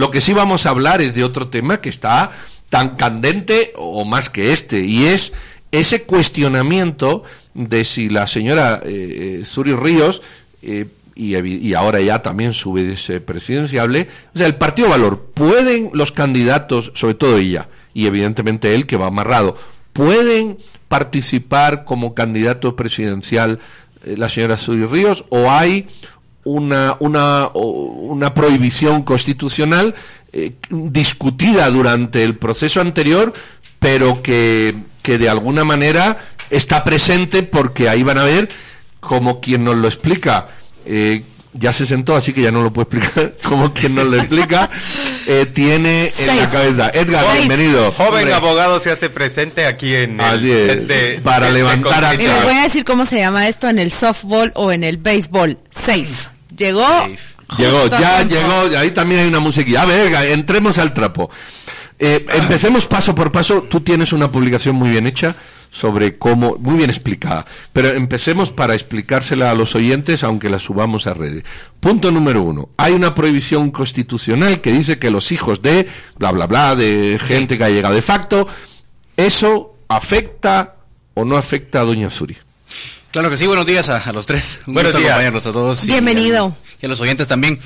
Lo que sí vamos a hablar es de otro tema que está tan candente o más que este, y es ese cuestionamiento de si la señora eh, Zuri Ríos eh, y, y, ahora ya también su vicepresidenciable, o sea, el Partido Valor, ¿pueden los candidatos, sobre todo ella, y evidentemente él que va amarrado, pueden participar como candidato presidencial eh, la señora Zuri Ríos o hay una, una, una prohibición constitucional eh, discutida durante el proceso anterior, pero que, que de alguna manera está presente porque ahí van a ver como quien nos lo explica. Eh, ya se sentó, así que ya no lo puedo explicar, como quien nos lo explica, eh, tiene en la cabeza. Edgar, bienvenido. Joven abogado se hace presente aquí en el para levantar a Y les voy a decir cómo se llama esto en el softball o en el béisbol. Safe. Llegó. Llegó, ya llegó, ahí también hay una musiquilla. A ver, entremos al trapo. Eh, empecemos paso por paso. Tú tienes una publicación muy bien hecha sobre cómo, muy bien explicada, pero empecemos para explicársela a los oyentes, aunque la subamos a redes. Punto número uno. Hay una prohibición constitucional que dice que los hijos de, bla, bla, bla, de gente que ha llegado de facto, eso afecta o no afecta a Doña Zuri. Claro que sí, buenos días a, los tres. Un buenos días. a todos. Bienvenido. Y a, los oyentes también.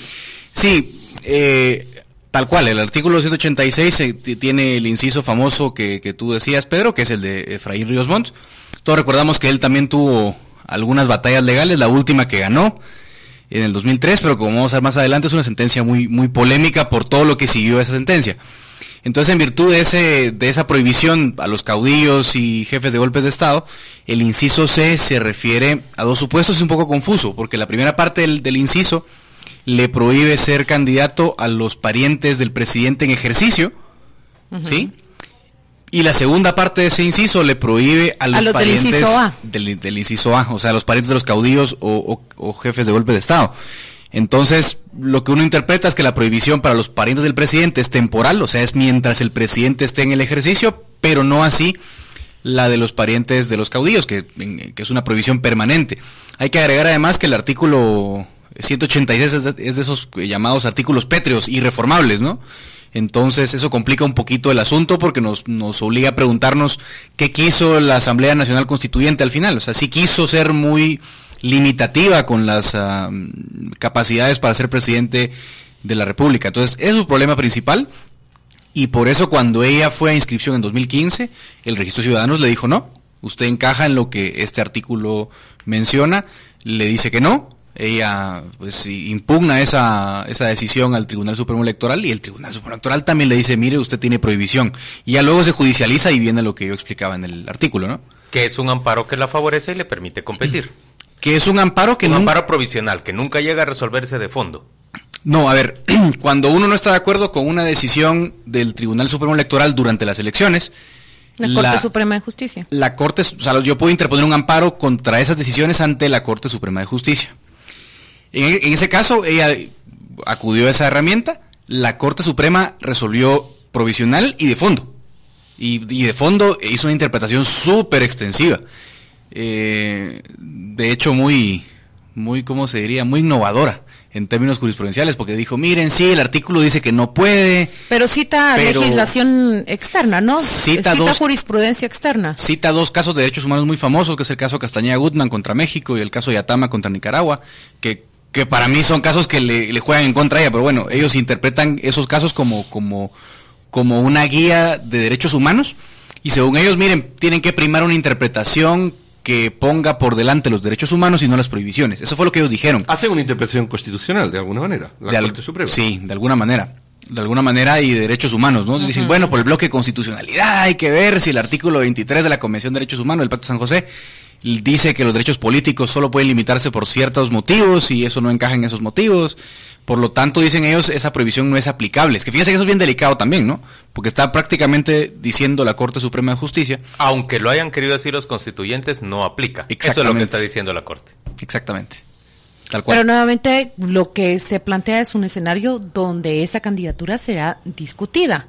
Sí, eh, Tal cual, el artículo 186 eh, tiene el inciso famoso que, tú decías, Pedro, que es el de Efraín Ríos Montt. Todos recordamos que él también tuvo algunas batallas legales, la última que ganó en el 2003, pero como vamos a ver más adelante es una sentencia muy, muy polémica por todo lo que siguió esa sentencia. Entonces, en virtud de, ese, de esa prohibición a los caudillos y jefes de golpes de Estado, el inciso C se refiere a dos supuestos, es un poco confuso, porque la primera parte del, del inciso le prohíbe ser candidato a los parientes del presidente en ejercicio, ¿sí? Y la segunda parte de ese inciso le prohíbe a los, parientes del inciso, a. Del, inciso A, o sea, a los parientes de los caudillos o, jefes de golpe de Estado. Entonces, lo que uno interpreta es que la prohibición para los parientes del presidente es temporal, o sea, es mientras el presidente esté en el ejercicio, pero no así la de los parientes de los caudillos, que, que es una prohibición permanente. Hay que agregar además que el artículo 186 es de, esos llamados artículos pétreos y reformables, ¿no? Entonces eso complica un poquito el asunto porque nos, nos obliga a preguntarnos qué quiso la Asamblea Nacional Constituyente al final. O sea, si quiso ser muy limitativa con las ah, capacidades para ser presidente de la República. Entonces, es su problema principal. Y por eso cuando ella fue a inscripción en 2015, el registro de ciudadanos le dijo no, usted encaja en lo que este artículo menciona, le dice que no, ella pues impugna esa, esa decisión al Tribunal Supremo Electoral y el Tribunal Supremo Electoral también le dice, mire, usted tiene prohibición. Y ya luego se judicializa y viene lo que yo explicaba en el artículo, ¿no? Que es un amparo que la favorece y le permite competir. Que es un amparo que... Un amparo provisional, que nunca llega a resolverse de fondo. No, a ver, cuando uno no está de acuerdo con una decisión del Tribunal Supremo Electoral durante las elecciones, la Corte Suprema de Justicia. La Corte, o sea, yo puedo interponer un amparo contra esas decisiones ante la Corte Suprema de Justicia. En, ese caso, ella acudió a esa herramienta, la Corte Suprema resolvió provisional y de fondo. Y, de fondo hizo una interpretación súper extensiva. Eh, de hecho, muy, muy, ¿cómo se diría? Muy innovadora en términos jurisprudenciales, porque dijo, miren, sí, el artículo dice que no puede. Pero cita legislación externa, ¿no? Cita, jurisprudencia externa. Cita dos casos de derechos humanos muy famosos, que es el caso Castañeda Gutman contra México y el caso Yatama contra Nicaragua, que que para mí son casos que le, juegan en contra a ella, pero bueno, ellos interpretan esos casos como, como, como una guía de derechos humanos y según ellos, miren, tienen que primar una interpretación que ponga por delante los derechos humanos y no las prohibiciones. Eso fue lo que ellos dijeron. Hacen una interpretación constitucional, de alguna manera, la Corte Suprema. Sí, de alguna manera. De alguna manera y de derechos humanos, ¿no? Dicen, bueno, por el bloque de constitucionalidad hay que ver si el artículo 23 de la Convención de Derechos Humanos del Pacto de San José dice que los derechos políticos solo pueden limitarse por ciertos motivos y eso no encaja en esos motivos. Por lo tanto, dicen ellos, esa prohibición no es aplicable. Es que fíjense que eso es bien delicado también, ¿no? Porque está prácticamente diciendo la Corte Suprema de Justicia. Aunque lo hayan querido decir los constituyentes, no aplica. Eso es lo que está diciendo la Corte. Exactamente. Tal cual. Pero nuevamente lo que se plantea es un escenario donde esa candidatura será discutida.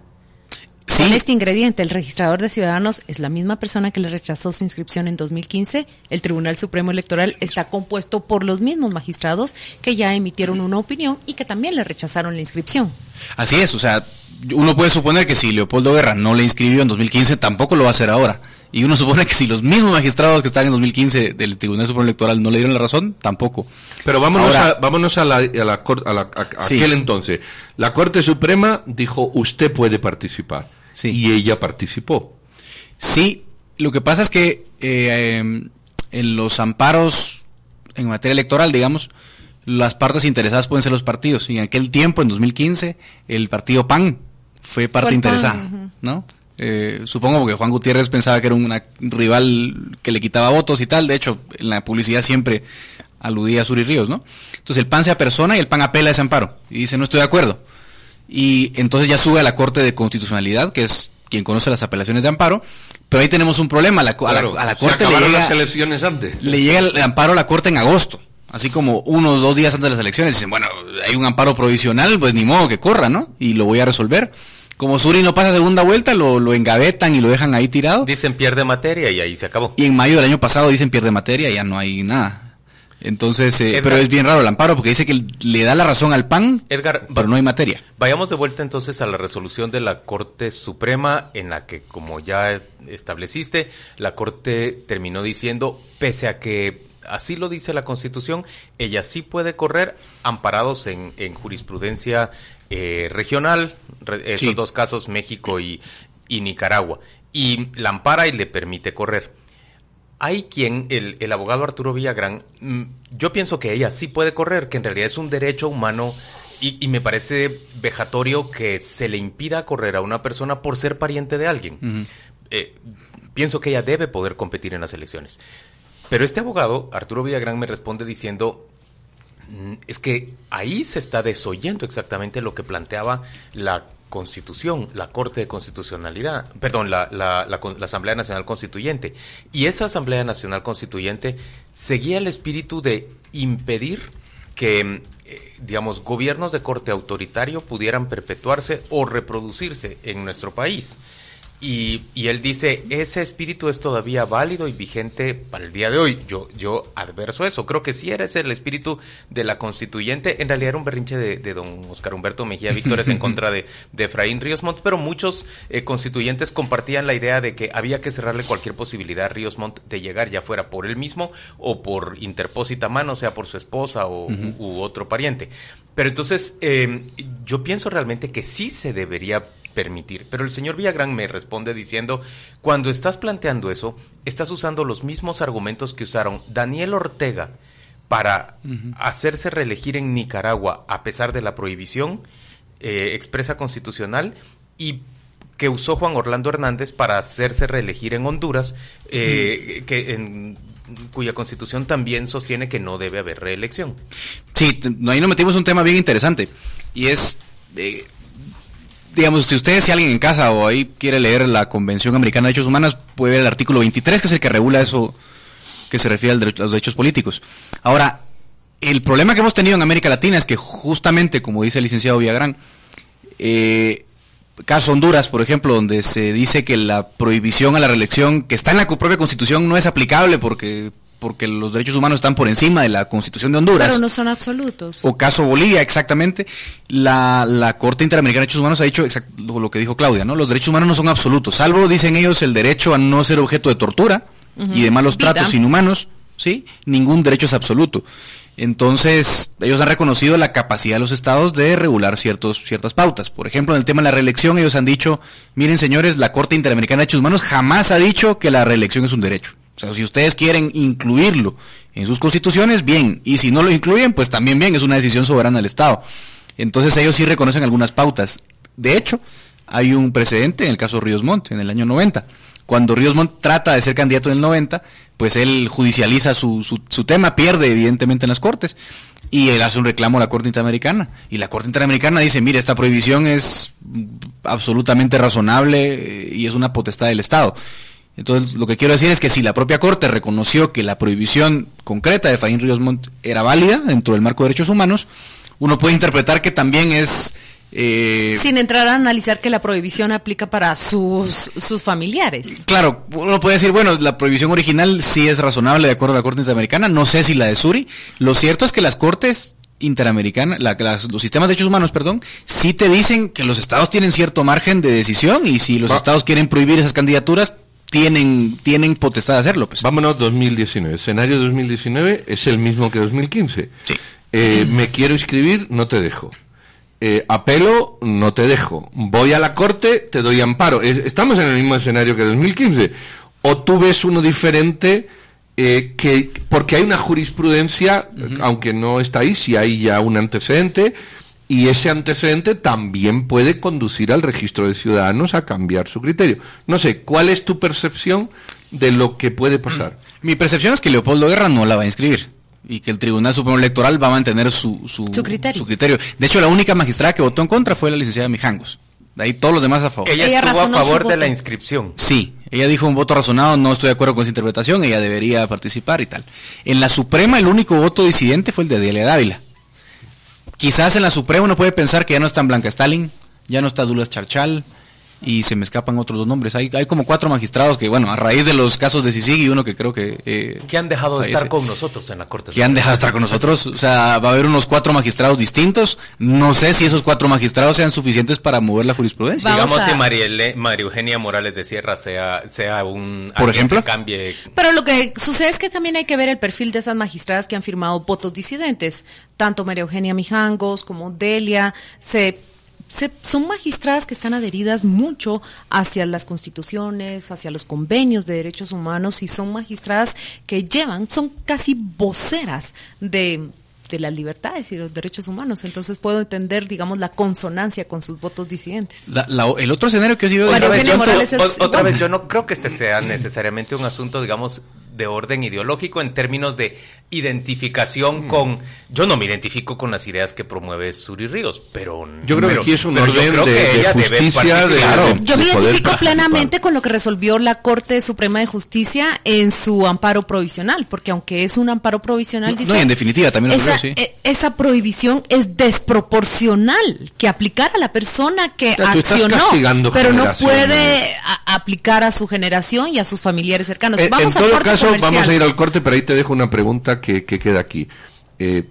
Con este ingrediente, el registrador de ciudadanos es la misma persona que le rechazó su inscripción en 2015. El Tribunal Supremo Electoral está compuesto por los mismos magistrados que ya emitieron una opinión y que también le rechazaron la inscripción. Así es, o sea, uno puede suponer que si Leopoldo Guerra no le inscribió en 2015, tampoco lo va a hacer ahora. Y uno supone que si los mismos magistrados que están en 2015 del Tribunal Supremo Electoral no le dieron la razón, tampoco. Pero vámonos a, vámonos a la, a la, aquel entonces. La Corte Suprema dijo, usted puede participar. Y ella participó. Sí, lo que pasa es que eh, em, en los amparos en materia electoral, digamos, las partes interesadas pueden ser los partidos. Y en aquel tiempo, en 2015, el partido PAN fue parte interesada, ¿no? Eh, supongo porque Juan Gutiérrez pensaba que era un rival que le quitaba votos y tal. De hecho, en la publicidad siempre aludía a Suri Ríos, ¿no? Entonces el PAN se apersona y el PAN apela a ese amparo y dice no estoy de acuerdo. Y entonces ya sube a la Corte de Constitucionalidad, que es quien conoce las apelaciones de amparo, pero ahí tenemos un problema. A la, a la, Corte le llega, las elecciones antes. le llega el amparo a la Corte en agosto así como uno o dos días antes de las elecciones, dicen, bueno, hay un amparo provisional, pues ni modo que corra, ¿no? Y lo voy a resolver. Como Suri no pasa segunda vuelta, lo, lo engavetan y lo dejan ahí tirado. Dicen pierde materia y ahí se acabó. Y en mayo del año pasado dicen pierde materia y ya no hay nada. Entonces, eh, pero es bien raro el amparo porque dice que le da la razón al PAN, Edgar, pero no hay materia. Vayamos de vuelta entonces a la resolución de la Corte Suprema en la que, como ya estableciste, la Corte terminó diciendo, pese a que así lo dice la Constitución, ella sí puede correr amparados en, en jurisprudencia eh, regional, esos dos casos, México y, Nicaragua, y la ampara y le permite correr. Hay quien, el, el abogado Arturo Villagrán, mm, yo pienso que ella sí puede correr, que en realidad es un derecho humano y, me parece vejatorio que se le impida correr a una persona por ser pariente de alguien. Eh, pienso que ella debe poder competir en las elecciones. Pero este abogado, Arturo Villagrán, me responde diciendo, es que ahí se está desoyendo exactamente lo que planteaba la Constitución, la Corte de Constitucionalidad, perdón, la, la, Asamblea Nacional Constituyente. Y esa Asamblea Nacional Constituyente seguía el espíritu de impedir que, eh, digamos, gobiernos de corte autoritario pudieran perpetuarse o reproducirse en nuestro país. Y, y, él dice, ese espíritu es todavía válido y vigente para el día de hoy. Yo, yo adverso eso. Creo que sí era ese el espíritu de la constituyente. En realidad era un berrinche de, de don Oscar Humberto Mejía Víctores en contra de, de Efraín Ríos Montt, pero muchos eh, constituyentes compartían la idea de que había que cerrarle cualquier posibilidad a Ríos Montt de llegar, ya fuera por él mismo o por interpósita mano, sea por su esposa o, u, otro pariente. Pero entonces, eh, yo pienso realmente que sí se debería permitir. Pero el señor Villagrán me responde diciendo, cuando estás planteando eso, estás usando los mismos argumentos que usaron Daniel Ortega para hacerse reelegir en Nicaragua a pesar de la prohibición eh, expresa constitucional y que usó Juan Orlando Hernández para hacerse reelegir en Honduras, eh, que en cuya constitución también sostiene que no debe haber reelección. Sí, ahí nos metimos un tema bien interesante y es eh, digamos, si ustedes, si alguien en casa o ahí quiere leer la Convención Americana de Derechos Humanos, puede ver el artículo 23, que es el que regula eso que se refiere a los derechos políticos. Ahora, el problema que hemos tenido en América Latina es que justamente, como dice el licenciado Villagrán, eh, caso Honduras, por ejemplo, donde se dice que la prohibición a la reelección que está en la propia constitución no es aplicable porque porque los derechos humanos están por encima de la Constitución de Honduras. Pero no son absolutos. O caso Bolivia, exactamente. La, la Corte Interamericana de Derechos Humanos ha dicho lo que dijo Claudia, ¿no? Los derechos humanos no son absolutos, salvo, dicen ellos, el derecho a no ser objeto de tortura y de malos tratos inhumanos, ¿sí? Ningún derecho es absoluto. Entonces, ellos han reconocido la capacidad de los estados de regular ciertos, ciertas pautas. Por ejemplo, en el tema de la reelección, ellos han dicho, miren señores, la Corte Interamericana de Derechos Humanos jamás ha dicho que la reelección es un derecho. O sea, si ustedes quieren incluirlo en sus constituciones, bien. Y si no lo incluyen, pues también bien, es una decisión soberana del Estado. Entonces ellos sí reconocen algunas pautas. De hecho, hay un precedente en el caso Ríos Montt, en el año 90. Cuando Ríos Montt trata de ser candidato en el 90, pues él judicializa su, su, su, tema, pierde evidentemente en las cortes, y él hace un reclamo a la Corte Interamericana. Y la Corte Interamericana dice, mire, esta prohibición es absolutamente razonable eh, y es una potestad del Estado. Entonces, lo que quiero decir es que si la propia Corte reconoció que la prohibición concreta de Faín Ríos Montt era válida dentro del marco de derechos humanos, uno puede interpretar que también es Eh, Sin entrar a analizar que la prohibición aplica para sus, sus familiares. Claro, uno puede decir, bueno, la prohibición original sí es razonable de acuerdo a la Corte Interamericana, no sé si la de Suri. Lo cierto es que las Cortes Interamericanas, la- las- los sistemas de derechos humanos, perdón, sí te dicen que los estados tienen cierto margen de decisión y si los Va- estados quieren prohibir esas candidaturas, tienen, tienen potestad de hacerlo. Pues. Vámonos 2019. Escenario 2019 es el mismo que 2015. Sí. Eh, me quiero inscribir, no te dejo. Eh, apelo, no te dejo. Voy a la corte, te doy amparo. Es- estamos en el mismo escenario que 2015. O tú ves uno diferente eh, que porque hay una jurisprudencia, aunque no está ahí, si hay ya un antecedente. Y ese antecedente también puede conducir al registro de ciudadanos a cambiar su criterio. No sé, ¿cuál es tu percepción de lo que puede pasar? Mi percepción es que Leopoldo Guerra no la va a inscribir y que el Tribunal Supremo Electoral va a mantener su, su, Su criterio. criterio. De hecho, la única magistrada que votó en contra fue la licenciada Mijangos. De ahí todos los demás a favor. Ella, Ella estuvo a su favor de la inscripción. Sí, ella dijo un voto razonado, no estoy de acuerdo con esa interpretación, ella debería participar y tal. En la Suprema el único voto disidente fue el de Delia Dávila. Quizás en la Suprema uno puede pensar que ya no está en Blanca Stalin, ya no está Dulas Charchal y se me escapan otros dos nombres. Hay, hay como cuatro magistrados que, bueno, a raíz de los casos de Sisig y uno que creo que... eh, Que han dejado de estar con nosotros en la Corte. que han dejado de estar con nosotros. O sea, va a haber unos cuatro magistrados distintos. No sé si esos cuatro magistrados sean suficientes para mover la jurisprudencia. Vamos Digamos a- si Mariele- María Eugenia Morales de Sierra sea, sea un... Por ejemplo. que cambie... Pero lo que sucede es que también hay que ver el perfil de esas magistradas que han firmado votos disidentes. Tanto María Eugenia Mijangos como Delia se, se- son magistradas que están adheridas mucho hacia las constituciones, hacia los convenios de derechos humanos y son magistradas que llevan, son casi voceras de de las libertades y los derechos humanos. Entonces puedo entender, digamos, la consonancia con sus votos disidentes. La- la- el otro escenario que ha sido... Otra vez, yo, otra vez, yo no creo que este sea necesariamente un asunto, digamos, de orden ideológico en términos de identificación con... Yo no me identifico con las ideas que promueve Suri Ríos, pero... Yo creo que aquí es un orden creo de- que de ella debe justicia, de- participar. Yo me identifico plenamente con lo que resolvió la Corte Suprema de Justicia en su amparo provisional, porque aunque es un amparo provisional, No, dice, no, y en definitiva también lo esa, creo, sí. eh, esa prohibición es desproporcional que aplicar a la persona que tú estás accionó, pero no puede a- aplicar a su generación y a sus familiares cercanos. Eh, en Vamos a todo corte caso, comercial. vamos a ir al corte, pero ahí te dejo una pregunta que, que queda aquí. Eh,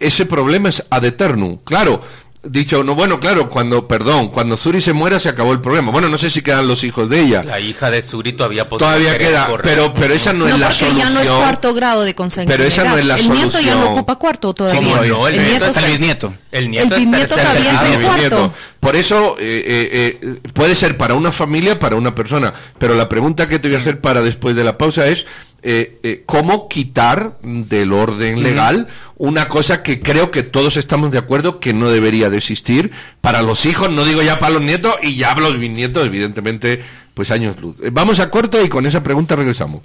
ese problema es ad eternum. Claro, dicho, no, bueno, claro, cuando, perdón, cuando Zuri se muera se acabó el problema. Bueno, no sé si quedan los hijos de ella. La hija de Suri todavía Todavía queda, correr. pero, pero esa no, No, es la solución. ya no es cuarto grado de consanguinidad. Pero esa no es la el nieto ya solución. no ocupa cuarto todavía. ¿Cómo no? El nieto nieto está el bisnieto. El nieto El es bisnieto todavía es mi cuarto. Por eso eh, eh, eh, puede ser para una familia, para una persona. Pero la pregunta que te voy a hacer para después de la pausa es eh, eh, cómo quitar del orden legal una cosa que creo que todos estamos de acuerdo que no debería de existir para los hijos, no digo ya para los nietos y ya los bisnietos, evidentemente, pues años luz. Eh, vamos a corte y con esa pregunta regresamos.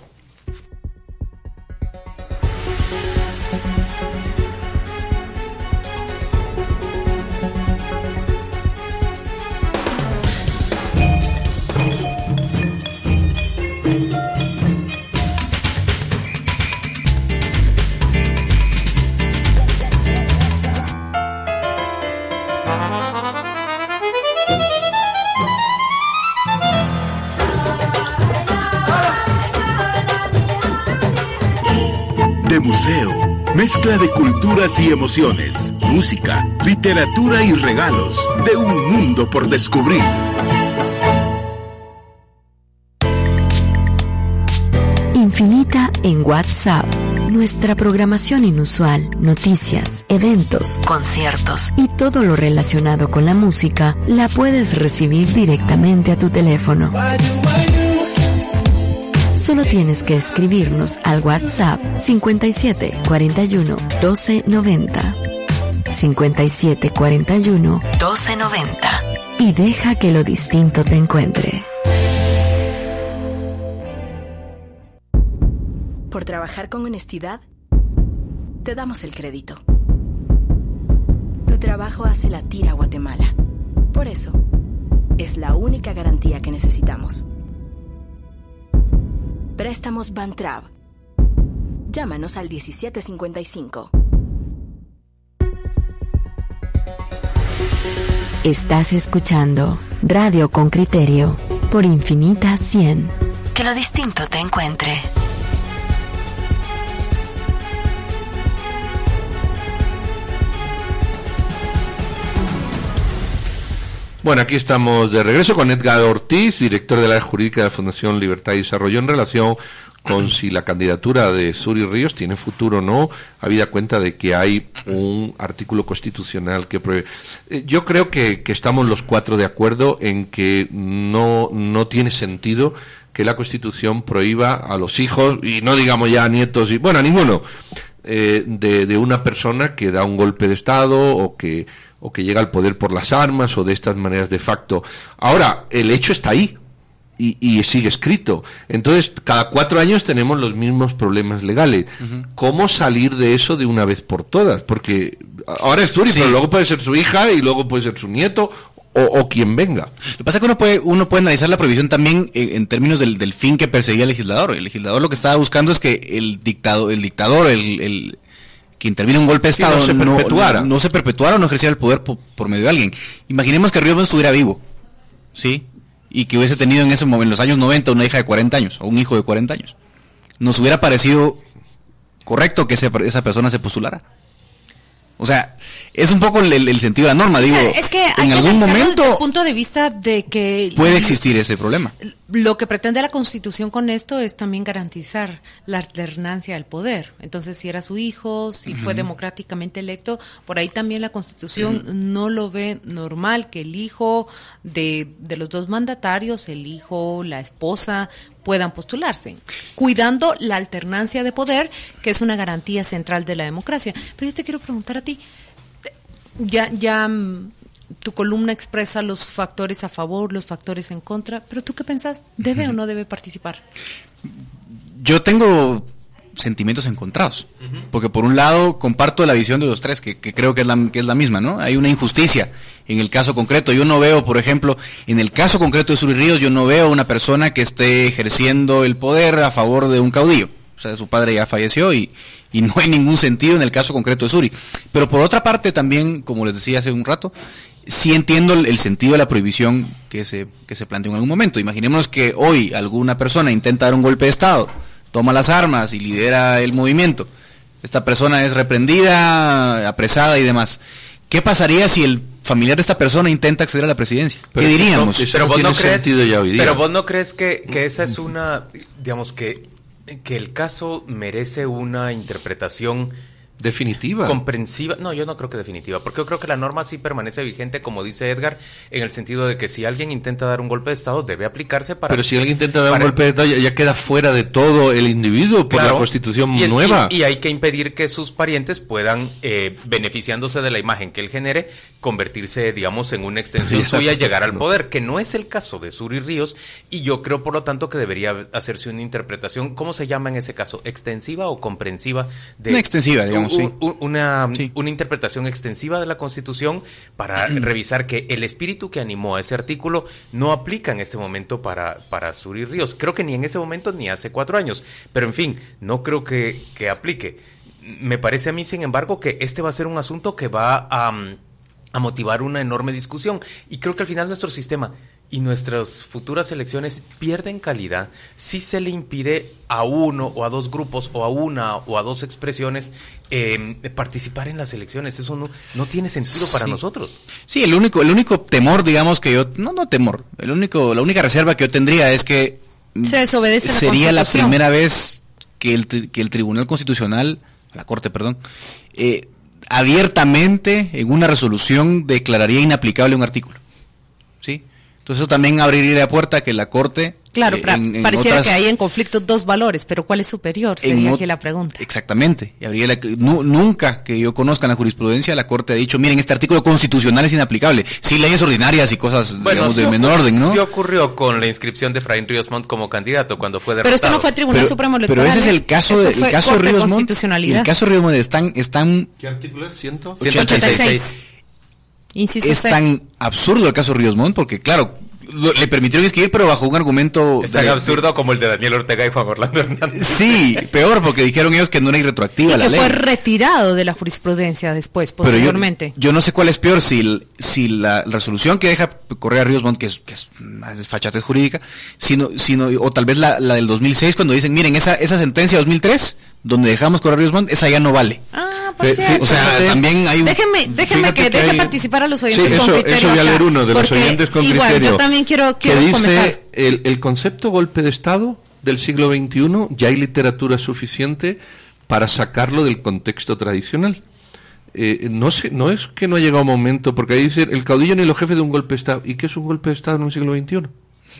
De museo, mezcla de culturas y emociones, música, literatura y regalos de un mundo por descubrir. Infinita en WhatsApp. Nuestra programación inusual, noticias, eventos, conciertos y todo lo relacionado con la música la puedes recibir directamente a tu teléfono. Solo tienes que escribirnos al WhatsApp 57 41 12 90. 57 41 12 90. Y deja que lo distinto te encuentre. Por trabajar con honestidad, te damos el crédito. Tu trabajo hace latir a Guatemala. Por eso, es la única garantía que necesitamos. Préstamos Bantrab. Llámanos al 1755. Estás escuchando Radio con Criterio por Infinita 100. Que lo distinto te encuentre. Bueno, aquí estamos de regreso con Edgar Ortiz, director de la jurídica de la Fundación Libertad y Desarrollo, en relación con si la candidatura de Suri Ríos tiene futuro o no, habida cuenta de que hay un artículo constitucional que prohíbe. Eh, Yo creo que, estamos los cuatro de acuerdo en que no, no tiene sentido que la Constitución prohíba a los hijos, y no digamos ya a nietos, y bueno, a ninguno, eh, de una persona que da un golpe de Estado o que, o que llega al poder por las armas o de estas maneras de facto. Ahora, el hecho está ahí y, y sigue escrito. Entonces, cada cuatro años tenemos los mismos problemas legales. ¿Cómo salir de eso de una vez por todas? Porque ahora es Suri, Sí. pero luego puede ser su hija y luego puede ser su nieto o, o quien venga. Lo que pasa es que uno puede, uno puede analizar la prohibición también en, en términos del, del fin que perseguía el legislador. El legislador lo que estaba buscando es que el dictado, el dictador, el, el que interviene un golpe de Que no Estado se perpetuara. no, no se perpetuara o no ejerciera el poder por, por medio de alguien. Imaginemos que Ríos Montt estuviera vivo, ¿sí? Y que hubiese tenido en ese momento, en los años 90, una hija de 40 años o un hijo de 40 años. Nos hubiera parecido correcto que ese- esa persona se postulara. O sea, es un poco el, sentido de la norma, digo, es que en algún analizarlo desde momento el punto de vista de que puede existir ese problema. Lo que pretende la Constitución con esto es también garantizar la alternancia del poder. Entonces, si era su hijo, si fue democráticamente electo, por ahí también la Constitución no lo ve normal que el hijo de, de los dos mandatarios, el hijo, la esposa, puedan postularse, cuidando la alternancia de poder, que es una garantía central de la democracia. Pero yo te quiero preguntar a ti, ya, ya mm, tu columna expresa los factores a favor, los factores en contra, pero tú qué pensás, ¿debe o no debe participar? Yo tengo sentimientos encontrados, porque por un lado comparto la visión de los tres, que, que creo que es, la, que es la misma, ¿no? Hay una injusticia en el caso concreto. Yo no veo, por ejemplo, en el caso concreto de Suri Ríos, yo no veo una persona que esté ejerciendo el poder a favor de un caudillo. O sea, su padre ya falleció y, y no hay ningún sentido en el caso concreto de Suri. Pero por otra parte también, como les decía hace un rato, sí entiendo el, sentido de la prohibición que se, que se planteó en algún momento. Imaginémonos que hoy alguna persona intenta dar un golpe de Estado, toma las armas y lidera el movimiento. Esta persona es reprendida, apresada y demás. ¿Qué pasaría si el familiar de esta persona intenta acceder a la presidencia? Pero ¿Qué diríamos? no- pero vos no crees sentido ya hoy día. pero vos no crees que, que esa es una digamos que que el caso merece una interpretación Definitiva. comprensiva no yo no creo que definitiva porque yo creo que la norma sí permanece vigente como dice Edgar en el sentido de que si alguien intenta dar un golpe de estado debe aplicarse para Pero si alguien intenta dar un golpe de Estado, ya, ya queda fuera de todo el individuo por Claro. la constitución Y el- nueva. Y, y hay que impedir que sus parientes puedan, eh, beneficiándose de la imagen que él genere, convertirse, digamos, en una extensión suya y llegar al poder, que no es el caso de Suri Ríos. Y yo creo, por lo tanto, que debería hacerse una interpretación, ¿cómo se llama en ese caso? ¿Extensiva o comprensiva? De, Una extensiva, digamos, u- sí. Una, Sí. una interpretación extensiva de la Constitución para revisar que el espíritu que animó a ese artículo no aplica en este momento para, para Suri Ríos. Creo que ni en ese momento ni hace cuatro años. Pero en fin, no creo que, que aplique. Me parece a mí, sin embargo, que este va a ser un asunto que va a, mm, a motivar una enorme discusión. Y creo que al final nuestro sistema y nuestras futuras elecciones pierden calidad si se le impide a uno o a dos grupos o a una o a dos expresiones eh, participar en las elecciones. Eso no, no tiene sentido para Sí. nosotros. Sí, el único, el único temor, digamos, que yo, no, no temor, el único, la única reserva que yo tendría es que mm, Se desobedece la sería la Constitución. primera vez que el, que el Tribunal Constitucional, la Corte, perdón, eh, abiertamente en una resolución declararía inaplicable un artículo. ¿Sí? Entonces eso también abriría la puerta a que la Corte... Claro, eh, en- en pareciera otras- que hay en conflicto dos valores, pero ¿cuál es superior? Sería aquí la pregunta. Exactamente. Y habría la- nu- nunca que yo conozca en la jurisprudencia, la Corte ha dicho, miren, este artículo constitucional es inaplicable. Sí, leyes ordinarias y cosas, digamos, sí de menor orden, ¿no? Sí ocurrió con la inscripción de Efraín Ríos Montt como candidato cuando fue Pero derrotado. esto no fue Tribunal pero, Supremo pero Electoral. ese es ¿eh? el caso, de, el caso de Ríos Montt. El caso de Ríos Montt están, están, ¿Qué artículo es? ¿Ciento? 186. Inciso es C. tan absurdo el caso de Ríos Montt porque, claro, le permitieron escribir, pero bajo un argumento... Es tan de- absurdo como el de Daniel Ortega y Juan Orlando Hernández. Sí, peor, porque dijeron ellos que no era Y irretroactiva la que ley. fue retirado de la jurisprudencia después, Pero yo, posteriormente. yo no sé cuál es peor, si, el- si la resolución que deja correr a Ríos Montt, que es, que es más desfachatez jurídica, sino, sino, o tal vez la, la del 2006, cuando dicen, miren, esa, esa sentencia 2003, donde dejamos correr Montt, esa ya no vale. Ah, por Fe- cierto. O sea, Fíjate. también hay un... Déjenme, déjenme Fíjate que, que deje hay- participar a los Sí, oyentes eso, con criterio. eso voy a leer uno de los oyentes con igual, criterio. yo también quiero, que dice el, el concepto golpe de Estado del siglo XXI ya hay literatura suficiente para sacarlo del contexto tradicional. Eh, no sé, no es que no ha llegado un momento, porque ahí dice el caudillo ni los jefes de un golpe de Estado. ¿Y qué es un golpe de Estado en un siglo XXI?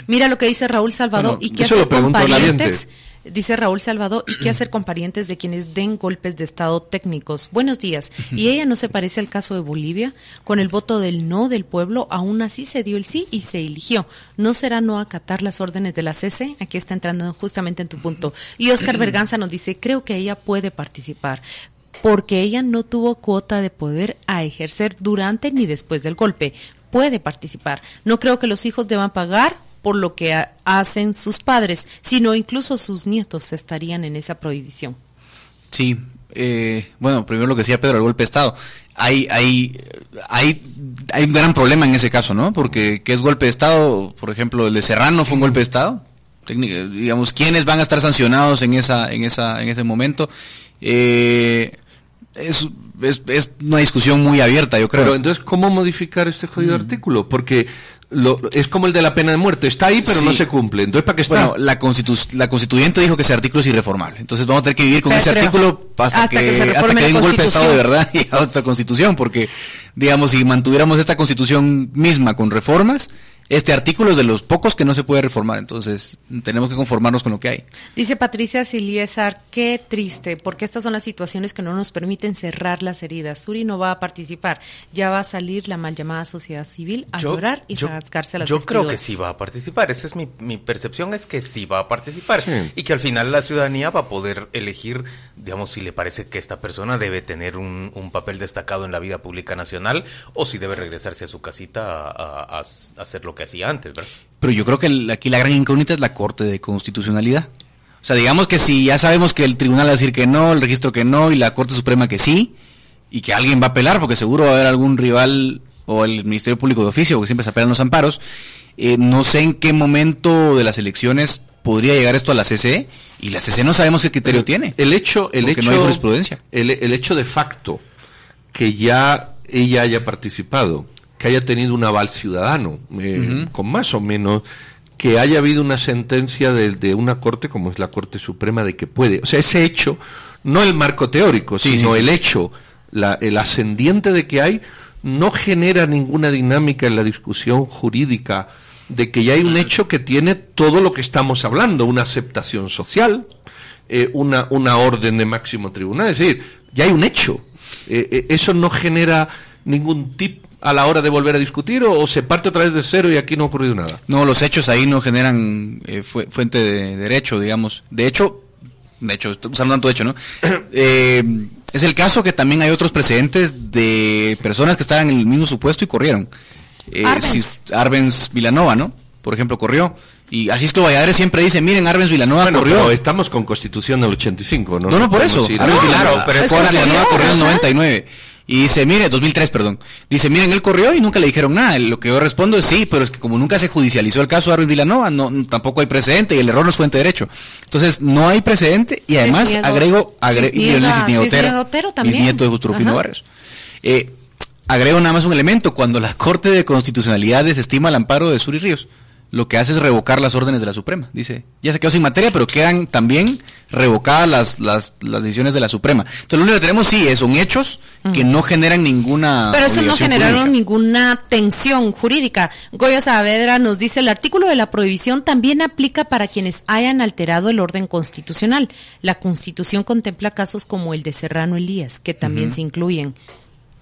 Mira lo que dice Raúl Salvador Bueno, y hacer lo con parientes. Dice Raúl Salvador, ¿y qué hacer con parientes de quienes den golpes de Estado técnicos? Buenos días. ¿Y ella no se parece al caso de Bolivia? Con el voto del no del pueblo, aún así se dio el sí y se eligió. ¿No será no acatar las órdenes de la CC? Aquí está entrando justamente en tu punto. Y Oscar Berganza nos dice, creo que ella puede participar porque ella no tuvo cuota de poder a ejercer durante ni después del golpe. Puede participar. No creo que los hijos deban pagar por lo que ha- hacen sus padres, sino incluso sus nietos estarían en esa prohibición. Sí, eh, bueno, primero lo que decía Pedro, el golpe de Estado. Hay, hay, hay, hay un gran problema en ese caso, ¿no? Porque, ¿qué es golpe de Estado? Por ejemplo, el de Serrano fue un golpe de Estado. Técnica- digamos, ¿quiénes van a estar sancionados en esa, en esa, en ese momento? Eh, es, es, es una discusión muy abierta, yo creo. Pero entonces, ¿cómo modificar este jodido artículo? Porque lo, es como el de la pena de muerte. Está ahí, pero Sí. no se cumple. Entonces, ¿para qué está? Bueno, la, constitu- la constituyente dijo que ese artículo es irreformable. Entonces vamos a tener que vivir con Pero- ese pero artículo hasta, hasta que, que se hasta que dé un golpe de Estado de verdad y a otra constitución. Porque, digamos, si mantuviéramos esta constitución misma con reformas, este artículo es de los pocos que no se puede reformar. Entonces tenemos que conformarnos con lo que hay. Dice Patricia Siliesar, qué triste, porque estas son las situaciones que no nos permiten cerrar las heridas. Suri no va a participar, ya va a salir la mal llamada sociedad civil a llorar y rasgarse las yo creo que sí va a participar. Esa es mi, mi percepción, es que sí va a participar. Sí. Y que al final la ciudadanía va a poder elegir, digamos, si le parece que esta persona debe tener un, un papel destacado en la vida pública nacional o si debe regresarse a su casita a, a- a hacer lo que hacía antes, ¿verdad? Pero yo creo que el- aquí la gran incógnita es la Corte de Constitucionalidad. O sea, digamos que si ya sabemos que el tribunal va a decir que no, el registro que no y la Corte Suprema que sí, y que alguien va a apelar, porque seguro va a haber algún rival o el Ministerio Público de Oficio, porque siempre se apelan los amparos, eh, no sé en qué momento de las elecciones podría llegar esto a la CCE, y la CCE no sabemos qué criterio tiene. El hecho, el Porque hecho, no hay jurisprudencia. El, el hecho de facto que ya ella haya participado, que haya tenido un aval ciudadano, eh, con más o menos, que haya habido una sentencia de, de una corte como es la Corte Suprema de que puede, o sea, ese hecho, no el marco teórico, Sí, sino sí, el hecho, la- el ascendiente de que hay, no genera ninguna dinámica en la discusión jurídica de que ya hay un hecho que tiene todo lo que estamos hablando, una aceptación social, eh, una, una orden de máximo tribunal. Es decir, ya hay un hecho. Eh, eh, eso no genera ningún tip a la hora de volver a discutir o, o se parte otra vez de cero y aquí no ha ocurrido nada. No, los hechos ahí no generan eh, fu- fuente de derecho, digamos. De hecho, de hecho, usando tanto hecho, ¿no? Eh, es el caso que también hay otros precedentes de personas que estaban en el mismo supuesto y corrieron. Eh, Arbenz. si- Arbenz Vilanova, ¿no? Por ejemplo, corrió. Y Asisto Valladares siempre dice, miren, Arbenz Vilanova Bueno, corrió. pero estamos con Constitución del 85, ¿no? No, no, por eso. ir- Arbenz No, Vilanova, no, pero es Vilanova corrió en el ajá. 99. Y dice, mire, 2003, perdón. Dice, miren, él corrió y nunca le dijeron nada. Lo que yo respondo es sí, pero es que como nunca se judicializó el caso de Arbenz Vilanova, no, tampoco hay precedente y el error no es fuente de derecho. Entonces, no hay precedente y además Cisniego- agrego, agre- y Cisniega- Leonel Cisniego Otero, Cisniego Otero también. bisnieto de Justo Rufino Ajá. Barrios. Eh, agrego nada más un elemento. Cuando la Corte de Constitucionalidad desestima el amparo de Suri Ríos, lo que hace es revocar las órdenes de la Suprema. Dice, ya se quedó sin materia, pero quedan también revocadas las, las, las decisiones de la Suprema. Entonces, lo único que tenemos, sí, es- son hechos que no generan ninguna. Pero eso no generaron jurídica. ninguna tensión jurídica. Goya Saavedra nos dice, el artículo de la prohibición también aplica para quienes hayan alterado el orden constitucional. La Constitución contempla casos como el de Serrano Elías, que también se incluyen.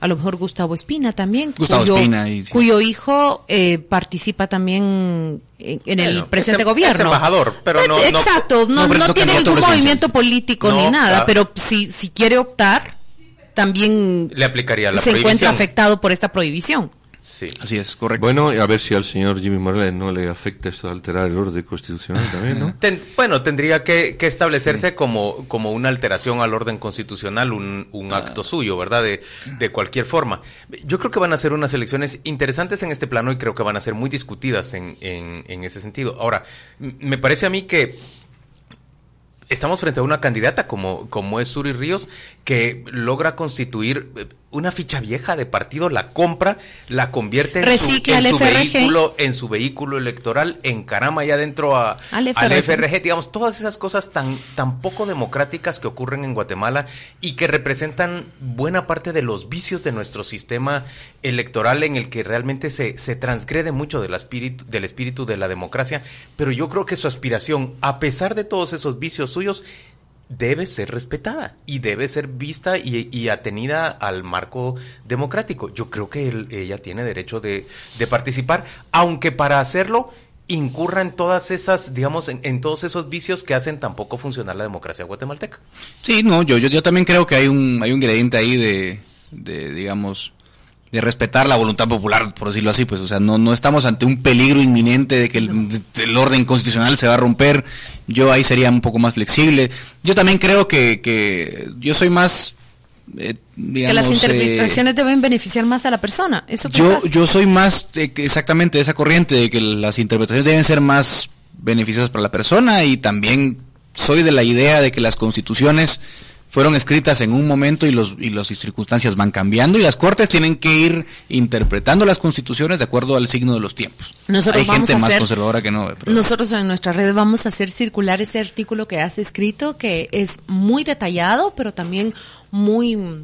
A lo mejor Gustavo Espina también, Gustavo cuyo, Espina y- sí. cuyo hijo eh, participa también en, en el presente es gobierno. es embajador, pero no- no- Exacto, no, tiene ningún movimiento político ni nada, pero si, si quiere optar, también Le aplicaría la se encuentra afectado por esta prohibición. Sí. Así es, correcto. Bueno, a ver si al señor Jimmy Morales no le afecta esto de alterar el orden constitucional también, ¿no? Ten- bueno, tendría que, que establecerse como, como una alteración al orden constitucional, un, un acto suyo, ¿verdad? De, de cualquier forma. Yo creo que van a ser unas elecciones interesantes en este plano y creo que van a ser muy discutidas en, en, en ese sentido. Ahora, me parece a mí que estamos frente a una candidata como, como es Suri Ríos, que logra constituir eh, una ficha vieja de partido, la compra, la convierte en su, en vehículo, en su vehículo electoral, encarama ya dentro a, Al al FRG. FRG, digamos, todas esas cosas tan, tan poco democráticas que ocurren en Guatemala y que representan buena parte de los vicios de nuestro sistema electoral en el que realmente se, se transgrede mucho del espíritu, del espíritu de la democracia, pero yo creo que su aspiración, a pesar de todos esos vicios suyos, debe ser respetada y debe ser vista y, y atenida al marco democrático. Yo creo que él- ella tiene derecho de, participar, aunque para hacerlo incurra en todas esas, digamos, en, en todos esos vicios que hacen tampoco funcionar la democracia guatemalteca. Sí, no, yo, yo, yo también creo que hay un, hay un ingrediente ahí de, de, digamos, de respetar la voluntad popular, por decirlo así, pues, o sea, no, no estamos ante un peligro inminente de que el, de- el orden constitucional se va a romper, yo ahí sería un poco más flexible. Yo también creo que, que yo soy más, eh, que las digamos, eh, interpretaciones deben beneficiar más a la persona. ¿Eso yo, yo soy más eh, exactamente de esa corriente de que las interpretaciones deben ser más beneficiosas para la persona y también soy de la idea de que las constituciones fueron escritas en un momento y los y las circunstancias van cambiando y las cortes tienen que ir interpretando las constituciones de acuerdo al signo de los tiempos. Nosotros Hay vamos gente a más hacer- conservadora que no. pero- Nosotros en nuestra red vamos a hacer circular ese artículo que has escrito, que es muy detallado, pero también muy mm,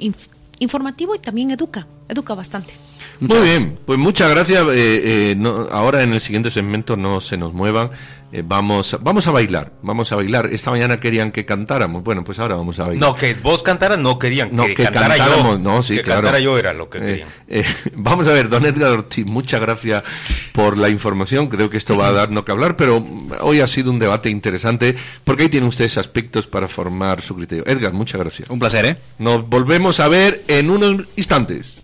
inf- informativo y también educa, educa bastante. Muy bien, pues muchas gracias. eh, eh, no- ahora en el siguiente segmento no se nos muevan. Eh, vamos, a- vamos a bailar, vamos a bailar. Esta mañana querían que cantáramos. Bueno, pues ahora vamos a bailar. No, que vos cantaras no querían, No, que, que cantara cantáramos, yo. no, sí, que claro. cantara yo era lo que Eh, querían. eh, vamos a ver, don Edgar Ortiz, muchas gracias por la información. Creo que esto va a darnos que hablar, pero hoy ha sido un debate interesante porque ahí tienen ustedes aspectos para formar su criterio. Edgar, muchas gracias. Un placer, ¿eh? Nos volvemos a ver en unos instantes.